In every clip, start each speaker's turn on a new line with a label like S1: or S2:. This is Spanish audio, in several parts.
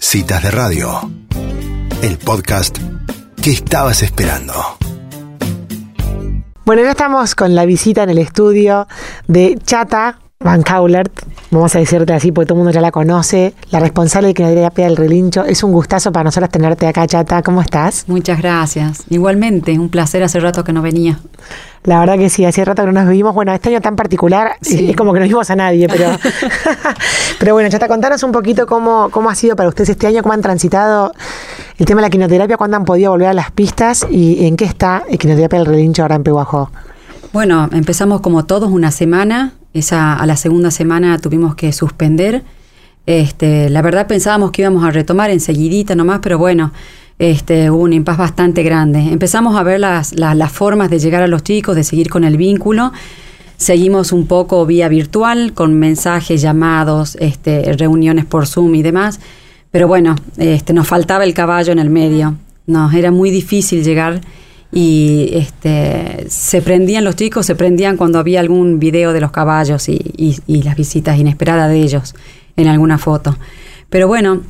S1: Citas de Radio, el podcast que estabas esperando.
S2: Bueno, ya estamos con la visita en el estudio de Chata Van Caulert, vamos a decirte así porque todo el mundo ya la conoce, la responsable de Quinoterapia del Relincho. Es un gustazo para nosotros tenerte acá, Chata. ¿Cómo estás?
S3: Muchas gracias. Igualmente, un placer hace rato que no venía.
S2: La verdad que sí, hace rato que no nos vimos. Bueno, este año tan particular, es como que no vimos a nadie, pero, pero bueno, Chata, contanos un poquito cómo, cómo ha sido para ustedes este año, cómo han transitado el tema de la quinoterapia, cuándo han podido volver a las pistas y en qué está el Quinoterapia del Relincho ahora en Pehuajó.
S3: Bueno, empezamos como todos una semana esa, a la segunda semana tuvimos que suspender. Este, la verdad pensábamos que íbamos a retomar enseguidita nomás, pero bueno, este, hubo un impas bastante grande. Empezamos a ver las, las, formas de llegar a los chicos, de seguir con el vínculo. Seguimos un poco vía virtual, con mensajes, llamados, este, reuniones por Zoom y demás. Pero bueno, este, nos faltaba el caballo en el medio. Nos era muy difícil llegar y este, se prendían los chicos, se prendían cuando había algún video de los caballos y, las visitas inesperadas de ellos en alguna foto. Pero bueno,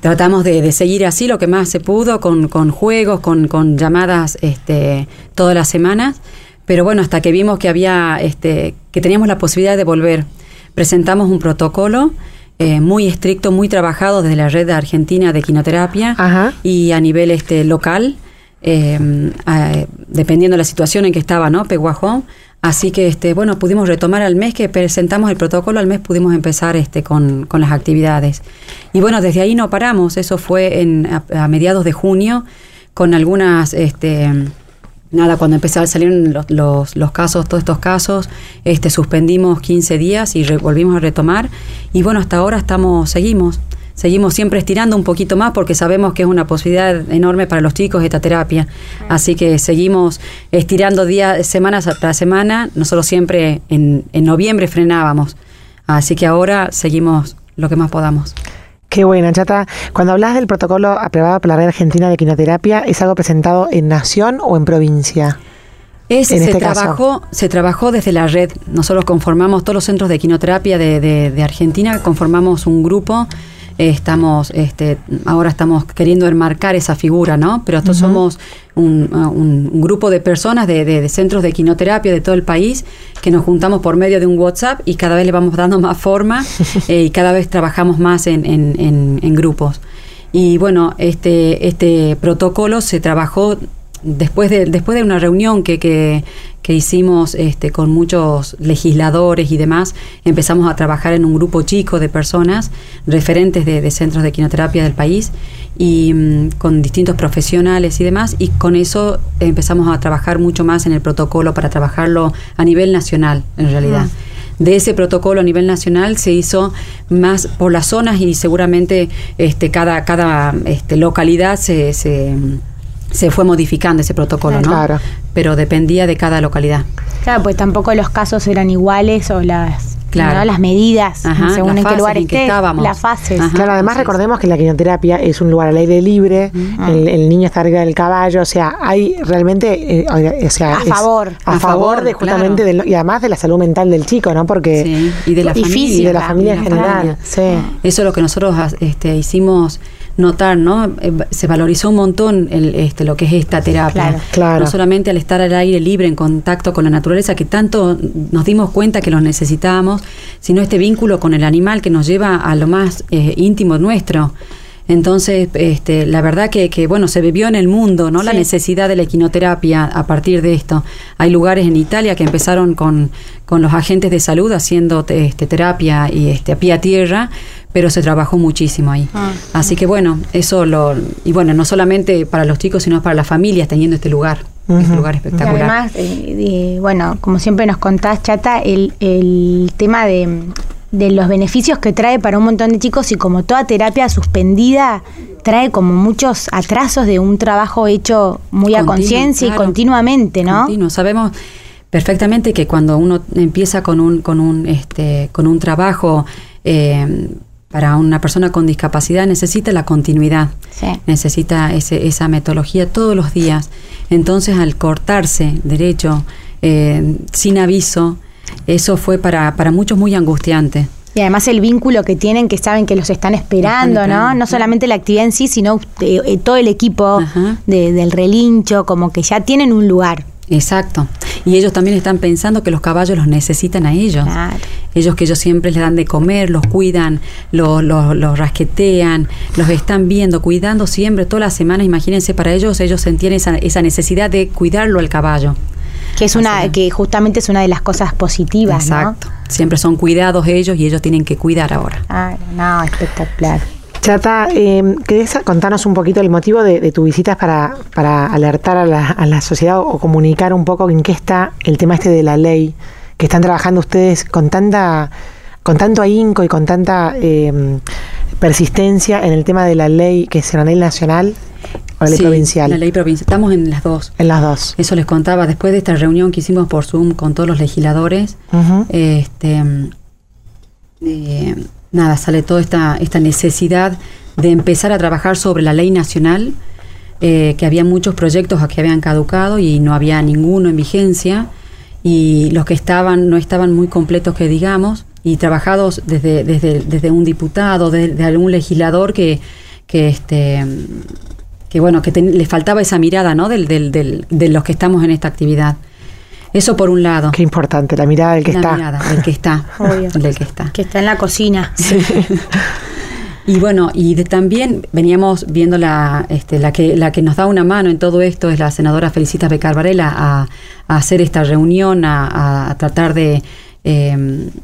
S3: tratamos de, seguir así lo que más se pudo, con, juegos, con, llamadas este, todas las semanas. Pero bueno, hasta que vimos que había, este, que teníamos la posibilidad de volver, presentamos un protocolo eh, muy estricto, muy trabajado desde la red argentina de quinoterapia y a nivel este, local eh, dependiendo de la situación en que estaba, ¿no? Peguajó. Así que, este, bueno, pudimos retomar al mes que presentamos el protocolo, al mes pudimos empezar este, con, las actividades. Y bueno, desde ahí no paramos, eso fue en, a, mediados de junio, con algunas, este, nada, cuando empezaron a salir los, los, casos, todos estos casos, este, suspendimos 15 días y volvimos a retomar. Y bueno, hasta ahora estamos, seguimos seguimos siempre estirando un poquito más porque sabemos que es una posibilidad enorme para los chicos esta terapia. Así que seguimos estirando días, semanas tras semana. Nosotros siempre en, noviembre frenábamos. Así que ahora seguimos lo que más podamos.
S2: Qué buena, Chata. Cuando hablas del protocolo aprobado por la Red Argentina de Quinoterapia, ¿es algo presentado en nación o en provincia?
S3: Es, se, este trabajó, se trabajó desde la red. Nosotros conformamos todos los centros de quinoterapia de, de Argentina, conformamos un grupo estamos, este, ahora estamos queriendo enmarcar esa figura, ¿no? Pero nosotros somos un, grupo de personas de, centros de quinoterapia de todo el país que nos juntamos por medio de un WhatsApp y cada vez le vamos dando más forma eh, y cada vez trabajamos más en, en, grupos. Y bueno, este, este protocolo se trabajó después de, después de una reunión que, que, hicimos este, con muchos legisladores y demás, empezamos a trabajar en un grupo chico de personas, referentes de, centros de quinoterapia del país, y mm, con distintos profesionales y demás, y con eso empezamos a trabajar mucho más en el protocolo para trabajarlo a nivel nacional, en realidad. Ah. de ese protocolo a nivel nacional se hizo más por las zonas y seguramente este, cada, cada este, localidad se, se se fue modificando ese protocolo, ¿no? Claro. Pero dependía de cada localidad.
S4: Claro, pues tampoco los casos eran iguales o las Claro. las medidas según en qué lugar esté, estábamos. las fases.
S2: claro, además recordemos que la quinoterapia es un lugar al aire libre, el, niño está arriba del caballo, o sea, hay realmente, eh, o sea,
S4: a favor,
S2: a, favor, de justamente y además de la salud mental del chico, ¿no? Porque
S3: y de la familia,
S2: y de la familia en general. Sí.
S3: Eso es lo que nosotros este, hicimos notar, ¿no? Eh, se valorizó un montón el, este, lo que es esta terapia.
S2: Claro,
S3: No solamente al estar al aire libre, en contacto con la naturaleza, que tanto nos dimos cuenta que lo necesitábamos, sino este vínculo con el animal que nos lleva a lo más eh, íntimo nuestro. Entonces, este, la verdad que, que, bueno, se vivió en el mundo, ¿no? La necesidad de la equinoterapia a partir de esto. Hay lugares en Italia que empezaron con, con los agentes de salud haciendo este, terapia y este, a pie a tierra, pero se trabajó muchísimo ahí. Ah. Así que bueno, eso lo... Y bueno, no solamente para los chicos, sino para las familias teniendo este lugar. Este lugar espectacular.
S4: Y además, eh, bueno, como siempre nos contás, Chata, el, el tema de de los beneficios que trae para un montón de chicos y como toda terapia suspendida trae como muchos atrasos de un trabajo hecho muy a conciencia y continuamente, ¿no?
S3: Continuo. Sabemos perfectamente que cuando uno empieza con un, con un, este, con un trabajo eh, para una persona con discapacidad necesita la continuidad, necesita ese, esa metodología todos los días. Entonces al cortarse derecho, eh, sin aviso, eso fue para, para muchos muy angustiante.
S4: Y además el vínculo que tienen, que saben que los están esperando, ¿no? No solamente la actividad en sí, sino eh, eh, todo el equipo de- del relincho, como que ya tienen un lugar.
S3: Exacto. Y ellos también están pensando que los caballos los necesitan a ellos.
S4: Claro.
S3: Ellos que ellos siempre les dan de comer, los cuidan, los, los, los rasquetean, los están viendo, cuidando siempre, todas las semanas. Imagínense, para ellos, ellos sentían esa, esa necesidad de cuidarlo al caballo.
S4: Que es una, que justamente es una de las cosas positivas,
S3: Exacto. Siempre son cuidados ellos y ellos tienen que cuidar ahora.
S4: Claro, no, espectacular.
S2: Chata, eh, ¿querés contarnos un poquito el motivo de, de tu visita para, para alertar a la, a la sociedad o comunicar un poco en qué está el tema este de la ley que están trabajando ustedes con tanta con tanto ahínco y con tanta eh, persistencia en el tema de la ley que es la ley nacional o la ley
S3: Sí,
S2: provincial?
S3: La ley provincial. Estamos en las dos.
S2: En las dos.
S3: Eso les contaba después de esta reunión que hicimos por Zoom con todos los legisladores.
S2: Ujú.
S3: este, eh, nada, sale toda esta, esta necesidad de empezar a trabajar sobre la ley nacional, eh, que había muchos proyectos que habían caducado y no había ninguno en vigencia, y los que estaban no estaban muy completos, que digamos, y trabajados desde, desde, desde un diputado, de, de algún legislador que, que este que bueno, que ten- le faltaba esa mirada, ¿no? Del, del, del- de los que estamos en esta actividad. Eso por un lado.
S2: Qué importante, la mirada del que
S3: La
S2: está.
S3: mirada, del que está.
S4: Obvio.
S3: Del que está.
S4: Que está en la cocina.
S3: Y bueno, y de- también veníamos viendo la, este, la que la que nos da una mano en todo esto es la senadora Felicitas Becar Varela a, a hacer esta reunión, a, tratar de, eh,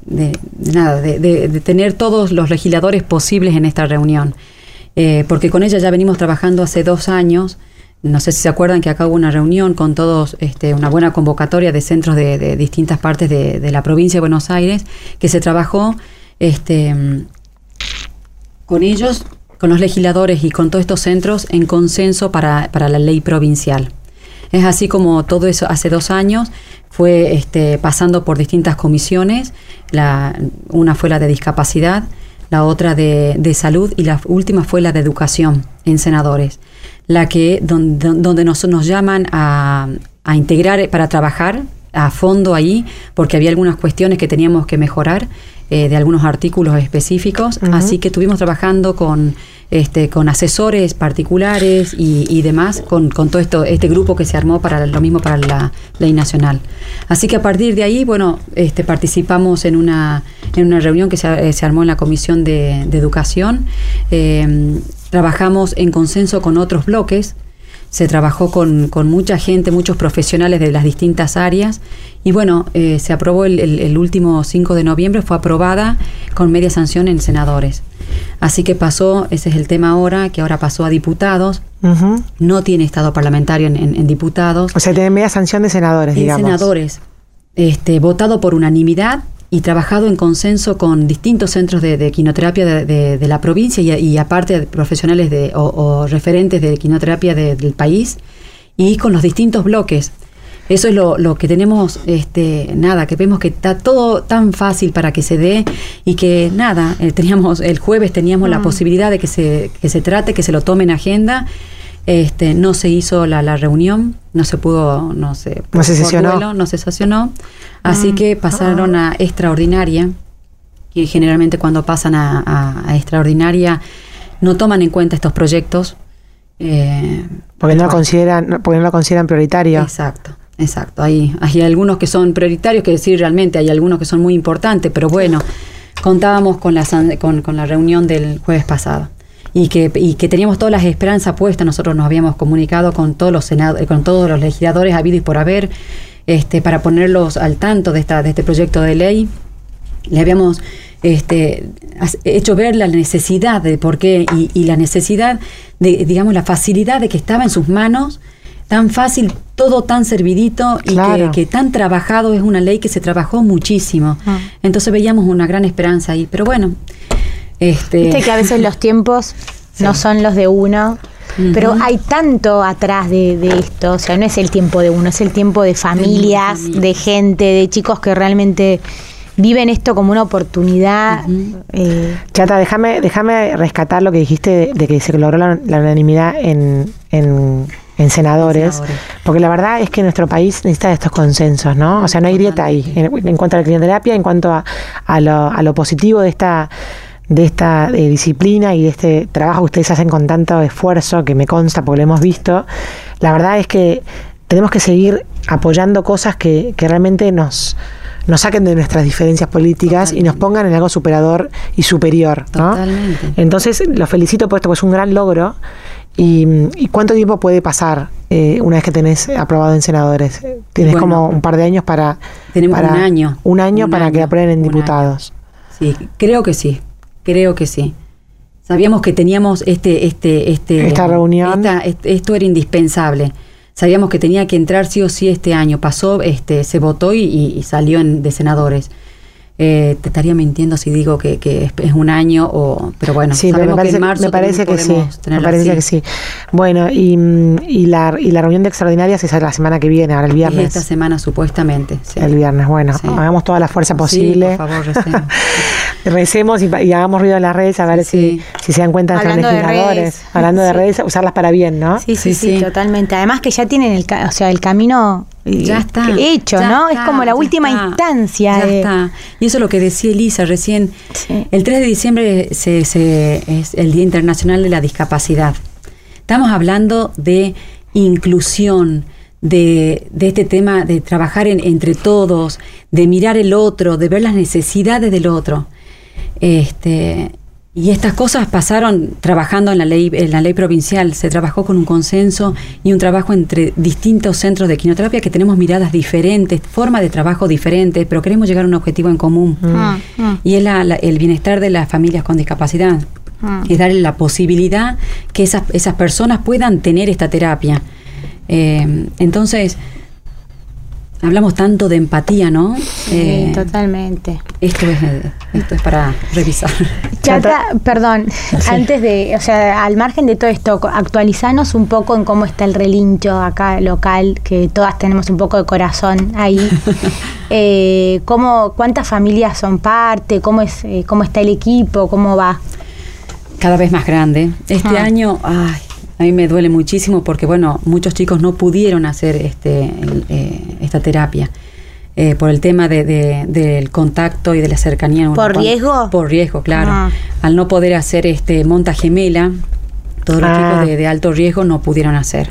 S3: de, de nada, de, de- de tener todos los legisladores posibles en esta reunión. Eh, porque con ella ya venimos trabajando hace dos años. No sé si se acuerdan que acá hubo una reunión con todos, este, una buena convocatoria de centros de, distintas partes de, la provincia de Buenos Aires, que se trabajó este, con ellos, con los legisladores y con todos estos centros en consenso para, la ley provincial. Es así como todo eso hace dos años fue este, pasando por distintas comisiones. La, una fue la de discapacidad, la otra de salud y la última fue la de educación en senadores. La que donde, donde nos, nos llaman a, a integrar para trabajar a fondo ahí, porque había algunas cuestiones que teníamos que mejorar eh, de algunos artículos específicos. Así que estuvimos trabajando con, este, con asesores particulares y, y demás, con, con todo esto, este grupo que se armó para lo mismo para la ley nacional. Así que a partir de ahí, bueno, este, participamos en una, en una reunión que se, eh, se armó en la Comisión de, de Educación. Eh, trabajamos en consenso con otros bloques. Se trabajó con, con mucha gente, muchos profesionales de las distintas áreas. Y bueno, eh, se aprobó el, el- el último 5 de noviembre, fue aprobada con media sanción en senadores. Así que pasó, ese es el tema ahora, que ahora pasó a diputados, no tiene estado parlamentario en, en- en diputados,
S2: O sea, tienen media sanción de senadores,
S3: en
S2: digamos.
S3: senadores, este, votado por unanimidad y trabajado en consenso con distintos centros de, de quinoterapia de, de- de la provincia y, y aparte de profesionales de, o, o referentes de quinoterapia de- del país y con los distintos bloques. Eso es lo, lo que tenemos, este, nada, que vemos que está todo tan fácil para que se dé y que nada, eh, teníamos el jueves teníamos la posibilidad de que se, que se trate, que se lo tome en agenda. Este, no se hizo la, la reunión, no se pudo, no se,
S2: No se sesionó.
S3: duelo, no se sesionó. Así que pasaron a extraordinaria, que generalmente cuando pasan a, a- a extraordinaria no toman en cuenta estos proyectos. eh,
S2: Porque no lo consideran, porque no lo consideran prioritario.
S3: Exacto, exacto. Hay, hay algunos que son prioritarios, que decir realmente hay algunos que son muy importantes, pero bueno, contábamos con la, con la reunión del jueves pasado. Y que, y que teníamos todas las esperanzas puestas, nosotros nos habíamos comunicado con todos los senado- con todos los legisladores habidos y por haber, este, para ponerlos al tanto de esta, de este proyecto de ley. Le habíamos este, hecho ver la necesidad de por qué y, y la necesidad de, digamos, la facilidad de que estaba en sus manos, tan fácil, todo tan servidito y
S2: Claro.
S3: que, que tan trabajado es una ley que se trabajó muchísimo.
S4: Ah.
S3: Entonces veíamos una gran esperanza ahí, pero bueno, este,
S4: Viste que a veces los tiempos no son los de uno, pero hay tanto atrás de, de esto, o sea, no es el tiempo de uno, es el tiempo de familias, de gente, de chicos que realmente viven esto como una oportunidad. Eh,
S2: Chata, déjame, déjame rescatar lo que dijiste de, de que se logró la, la unanimidad en, en, en senadores,
S3: Senadores.
S2: porque la verdad es que nuestro país necesita de estos consensos, ¿no? O sea, no hay grieta ahí en, en cuanto a la crinoterapia, en cuanto a, a lo, a lo positivo de esta de esta eh, disciplina y de este trabajo que ustedes hacen con tanto esfuerzo, que me consta porque lo hemos visto, la verdad es que tenemos que seguir apoyando cosas que, que realmente nos, nos saquen de nuestras diferencias políticas y nos pongan en algo superador y superior. ¿no?
S3: Totalmente.
S2: Entonces, lo felicito por esto, porque es un gran logro. ¿Y, y cuánto tiempo puede pasar eh, una vez que tenés aprobado en senadores? Tienes
S3: Bueno,
S2: como un par de años para...
S3: tenemos
S2: para-
S3: un año.
S2: Un año
S3: Un
S2: para que aprueben en diputados.
S3: Sí, creo que sí, creo que sí. Sabíamos que teníamos este, este, este,
S2: Esta reunión.
S3: esta- esto era indispensable. Sabíamos que tenía que entrar sí o sí este año. Pasó, este, se votó y, y- y salió en, de senadores. Eh, te estaría mintiendo si digo que, que es, es un año o, pero bueno,
S2: Sí, pero me
S3: sabemos
S2: parece,
S3: que en marzo
S2: me parece que sí. Me parece
S3: así.
S2: que sí. Bueno, y, y, la, y la reunión de extraordinarias es la semana que viene, ahora el
S3: Es
S2: viernes.
S3: esta semana supuestamente. sí.
S2: El viernes, bueno,
S3: Sí.
S2: hagamos toda la fuerza
S3: Sí,
S2: posible.
S3: por favor, recemos.
S2: Recemos y, pa- y hagamos ruido en las redes a ver
S3: Sí.
S2: si, si se dan cuenta
S4: Hablando de
S2: legisladores.
S4: redes.
S2: Hablando de redes, usarlas para bien, ¿no?
S4: Sí, sí,
S3: Sí,
S4: sí,
S3: sí.
S4: totalmente. Además que ya tienen el, ca- o sea, el camino
S3: Ya está.
S4: hecho,
S3: ya
S4: ¿no?
S3: está,
S4: es como la última
S3: está,
S4: instancia.
S3: Ya
S4: de-
S3: está. Y eso es lo que decía Elisa recién.
S4: Sí.
S3: El 3 de diciembre se, se- es el Día Internacional de la Discapacidad. Estamos hablando de inclusión, de, de este tema de trabajar en- entre todos, de mirar el otro, de ver las necesidades del otro. Este, y estas cosas pasaron trabajando en la ley, en la ley provincial. Se trabajó con un consenso y un trabajo entre distintos centros de quimioterapia que tenemos miradas diferentes, formas de trabajo diferentes, pero queremos llegar a un objetivo en común.
S4: Mm, mm.
S3: Y es la- la- el bienestar de las familias con discapacidad.
S4: Mm.
S3: Es darle la posibilidad que esas, esas personas puedan tener esta terapia. Eh, entonces, hablamos tanto de empatía, ¿no?
S4: Sí,
S3: Eh,
S4: totalmente.
S3: esto, es, esto es para revisar.
S4: Chata, perdón, antes de, o sea, al margen de todo esto, actualizanos un poco en cómo está el relincho acá local, que todas tenemos un poco de corazón ahí. Eh, cómo, ¿Cuántas familias son parte? ¿Cómo, es, eh, ¿Cómo está el equipo? ¿Cómo va?
S3: cada vez más grande. Este
S4: Ajá.
S3: año, ay, a mí me duele muchísimo porque, bueno, muchos chicos no pudieron hacer este, el, eh, esta terapia. eh, por el tema de, de- del contacto y de la cercanía.
S4: ¿Por
S3: Cuando-
S4: riesgo?
S3: Por riesgo, claro.
S4: Ah.
S3: Al no poder hacer este monta gemela, todos los
S2: Ah.
S3: chicos de, de alto riesgo no pudieron hacer.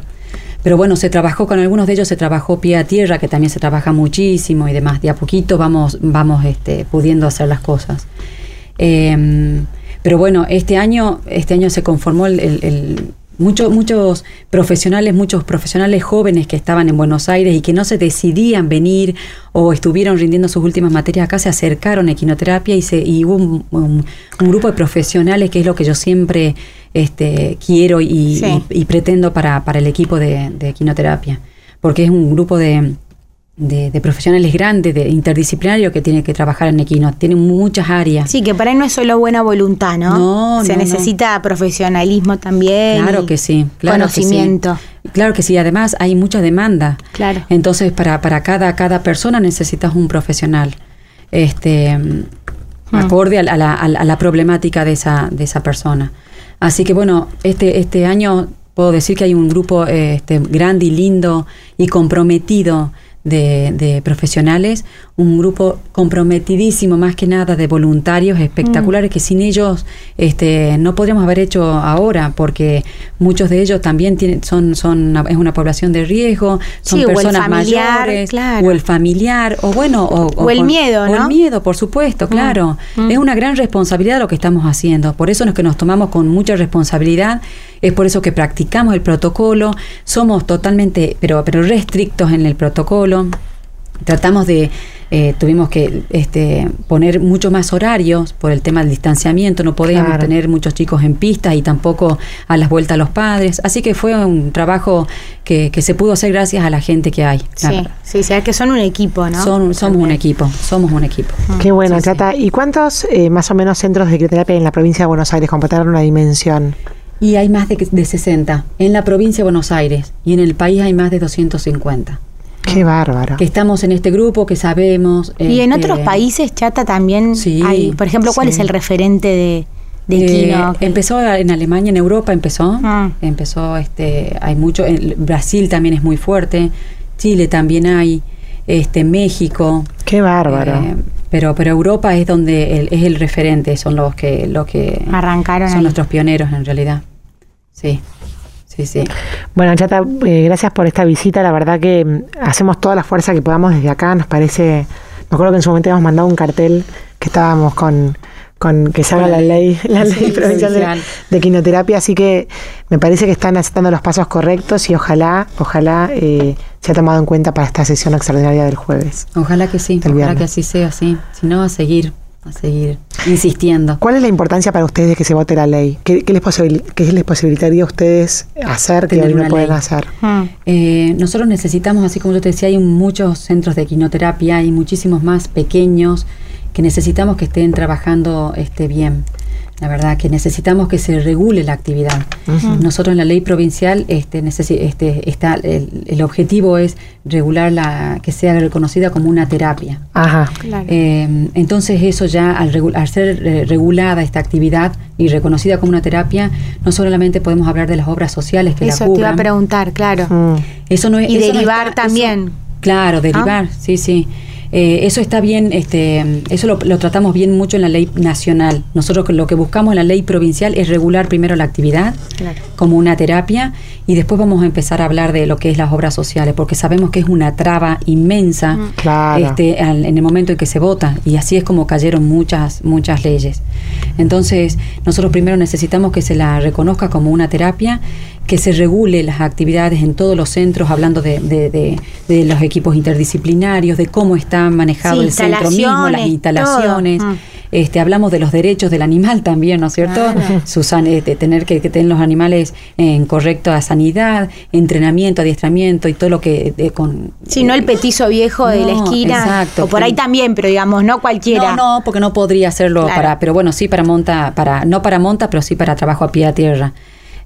S3: Pero bueno, se trabajó con algunos de ellos, se trabajó pie a tierra, que también se trabaja muchísimo y demás. De a poquito vamos, vamos este, pudiendo hacer las cosas. Eh, pero bueno, este año, este año se conformó el, el- el- muchos, muchos profesionales, muchos profesionales jóvenes que estaban en Buenos Aires y que no se decidían venir o estuvieron rindiendo sus últimas materias acá, se acercaron a equinoterapia y, se, y hubo un, un- un grupo de profesionales que es lo que yo siempre este, quiero y,
S4: Sí.
S3: y- y pretendo para, para el equipo de, de equinoterapia, porque es un grupo de, de, de profesionales grandes, de interdisciplinario que tiene que trabajar en equino, tiene muchas áreas.
S4: Sí, que para ahí no es solo buena voluntad, ¿no?
S3: No,
S4: Se
S3: no, no.
S4: necesita profesionalismo también.
S3: Claro que sí, claro que sí.
S4: conocimiento.
S3: Claro que sí, además hay mucha demanda.
S4: Claro.
S3: Entonces, para, para cada, cada persona necesitas un profesional. Este
S4: Hmm.
S3: acorde a la, a la- a la- a la problemática de esa, de esa persona. Así que bueno, este, este año puedo decir que hay un grupo eh, este, grande y lindo y comprometido de, de profesionales, un grupo comprometidísimo más que nada de voluntarios espectaculares que sin ellos este, no podríamos haber hecho ahora porque muchos de ellos también tienen, son, son una- es una población de riesgo, son
S4: Sí, o
S3: personas
S4: familiar,
S3: mayores,
S4: claro.
S3: o el familiar, o bueno, o,
S4: O el miedo,
S3: o
S4: ¿no?
S3: el miedo, por supuesto, claro.
S4: mm.
S3: Es una gran responsabilidad lo que estamos haciendo. Por eso es que nos tomamos con mucha responsabilidad. Es por eso que practicamos el protocolo. Somos totalmente, pero, pero restrictos en el protocolo. Tratamos de, eh, tuvimos que este, poner mucho más horarios por el tema del distanciamiento. No podíamos
S2: Claro.
S3: tener muchos chicos en pistas y tampoco a las vueltas a los padres. Así que fue un trabajo que, que se pudo hacer gracias a la gente que hay.
S4: Sí, sí, sí, es que son un equipo, ¿no?
S3: Son- somos un equipo, somos un equipo.
S2: Qué bueno,
S3: Sí.
S2: ¿Y cuántos eh, más o menos centros de crioterapia hay en la provincia de Buenos Aires? Como para una dimensión.
S3: Y hay más de, de 60 en la provincia de Buenos Aires y en el país hay más de 250.
S2: Qué bárbaro.
S3: Que estamos en este grupo, que sabemos.
S4: Y en
S3: este,
S4: otros países, Chata, también
S3: Sí,
S4: hay, por ejemplo, ¿cuál
S3: sí.
S4: es el referente de, de
S3: Eh,
S4: Kino.
S3: empezó en Alemania, en Europa empezó.
S4: Ah.
S3: Empezó, este, hay mucho. En Brasil también es muy fuerte. Chile también hay. Este, México.
S2: Qué bárbaro.
S3: Pero, pero Europa es donde el- es el referente, son los que, los que
S4: Arrancaron
S3: son
S4: ahí.
S3: nuestros pioneros en realidad. Sí, sí, sí.
S2: Bueno, Chata, eh, gracias por esta visita. La verdad que mm, hacemos toda la fuerza que podamos desde acá. Nos parece. Me acuerdo que en su momento habíamos mandado un cartel que estábamos con. Con que salga
S3: Con la
S2: la ley, la
S3: sí,
S2: ley provincial de, de quinoterapia, así que me parece que están aceptando los pasos correctos y ojalá, ojalá eh, se ha tomado en cuenta para esta sesión extraordinaria del jueves.
S3: Ojalá que sí, ojalá
S2: viernes.
S3: que así sea, sí. Si no, a seguir, a seguir insistiendo.
S2: ¿Cuál es la importancia para ustedes de que se vote la ley? ¿Qué, qué les, posibil- qué les posibilitaría a ustedes hacer que
S3: Tener
S2: hoy no pueden
S3: ley.
S2: hacer?
S4: Mm.
S3: Eh, nosotros necesitamos, así como yo te decía, hay muchos centros de quinoterapia, hay muchísimos más pequeños que necesitamos que estén trabajando este, bien. La verdad que necesitamos que se regule la actividad. Nosotros en la ley provincial este, necesi- este, está el, el objetivo es regular la que sea reconocida como una terapia.
S2: Ajá.
S4: Claro.
S3: Eh, entonces eso ya al, regu- al ser eh, regulada esta actividad y reconocida como una terapia, no solamente podemos hablar de las obras sociales que
S4: Eso
S3: la
S4: te iba a
S3: cubran.
S4: preguntar, claro.
S2: Mm.
S3: Eso no es,
S4: Y
S3: eso no
S4: derivar
S3: está-
S4: también.
S3: eso- claro, derivar, sí, sí. Eh, eso está bien, este, eso lo, lo tratamos bien mucho en la ley nacional. Nosotros lo que buscamos en la ley provincial es regular primero la actividad
S4: Claro.
S3: como una terapia y después vamos a empezar a hablar de lo que es las obras sociales, porque sabemos que es una traba inmensa
S2: Claro.
S3: este, al- en el momento en que se vota y así es como cayeron muchas muchas leyes. Entonces, nosotros primero necesitamos que se la reconozca como una terapia, que se regule las actividades en todos los centros, hablando de, de- de- de los equipos interdisciplinarios, de cómo está manejado
S4: Sí,
S3: el centro mismo, las
S4: instalaciones, todo.
S3: Este, hablamos de los derechos del animal también, ¿no es cierto?
S4: Claro.
S3: Susan, eh, de tener que, que tener los animales en correcta sanidad, entrenamiento, adiestramiento y todo lo que eh, con
S4: Si no el petizo viejo de la esquina.
S3: exacto.
S4: O por ahí también, pero digamos, no cualquiera.
S3: No, no, porque no podría hacerlo
S4: Claro.
S3: para, pero bueno, sí para monta, para, no para monta, pero sí para trabajo a pie a tierra.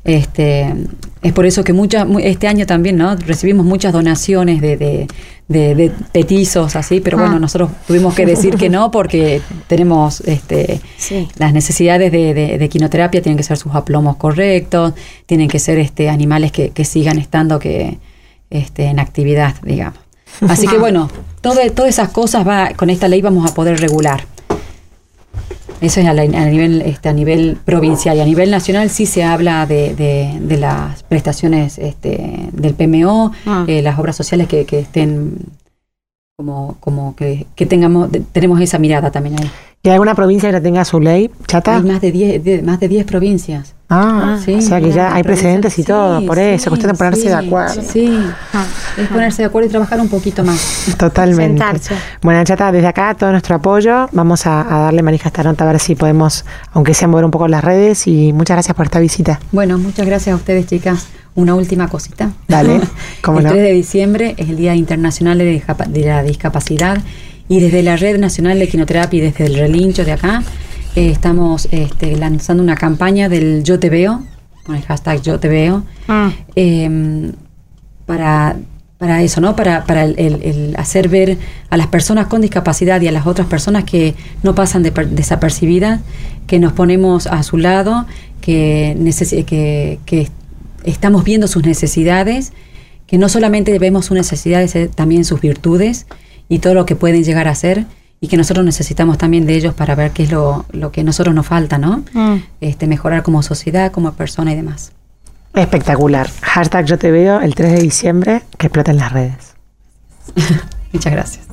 S3: Este, es por eso que muchas, este año también, ¿no? Recibimos muchas donaciones de, de, de- de petizos así, pero
S4: Ah.
S3: bueno, nosotros tuvimos que decir que no porque tenemos este
S4: Sí.
S3: las necesidades de, quinoterapia, tienen que ser sus aplomos correctos, tienen que ser este animales que, que sigan estando que este en actividad, digamos. Así que bueno, todo- todas esas cosas va, con esta ley vamos a poder regular. Eso es a, la- a nivel este, a nivel provincial y a nivel nacional sí se habla de, de- de las prestaciones este, del PMO,
S4: Ah.
S3: eh, las obras sociales que, que estén como como que, que tengamos tenemos esa mirada también ahí.
S2: ¿Y hay alguna provincia que ya tenga su ley, chata?
S3: Hay más de 10 de- más de 10 provincias.
S2: Ah,
S3: Sí,
S2: o sea que ya hay precedentes y
S3: Sí,
S2: todo, por eso,
S3: sí,
S2: cuestión de ponerse de acuerdo.
S3: Sí,
S4: Ah.
S3: es ponerse de acuerdo y trabajar un poquito más.
S2: Totalmente.
S4: Sentarse.
S2: Bueno, Chata, desde acá todo nuestro apoyo. Vamos a, a darle manija a esta nota a ver si podemos, aunque sea mover un poco las redes. Y muchas gracias por esta visita.
S3: Bueno, muchas gracias a ustedes, chicas. Una última cosita.
S2: Dale, cómo
S3: el
S2: no.
S3: 3 de diciembre es el Día Internacional de la Discapacidad y desde la Red Nacional de Quinoterapia y desde el Relincho de acá eh, estamos este, lanzando una campaña del Yo Te Veo, con el hashtag Yo Te Veo,
S4: Mm.
S3: eh, para, para eso, ¿no? Para, para el, el- el hacer ver a las personas con discapacidad y a las otras personas que no pasan de per- desapercibidas, que nos ponemos a su lado, que, que, que estamos viendo sus necesidades, que no solamente vemos sus necesidades, eh, también sus virtudes y todo lo que pueden llegar a ser y que nosotros necesitamos también de ellos para ver qué es lo, lo que a nosotros nos falta, ¿no?
S4: Mm.
S3: Este, mejorar como sociedad, como persona y demás.
S2: Espectacular. Hashtag yo te veo el 3 de diciembre, que explota en las redes.
S3: Muchas gracias.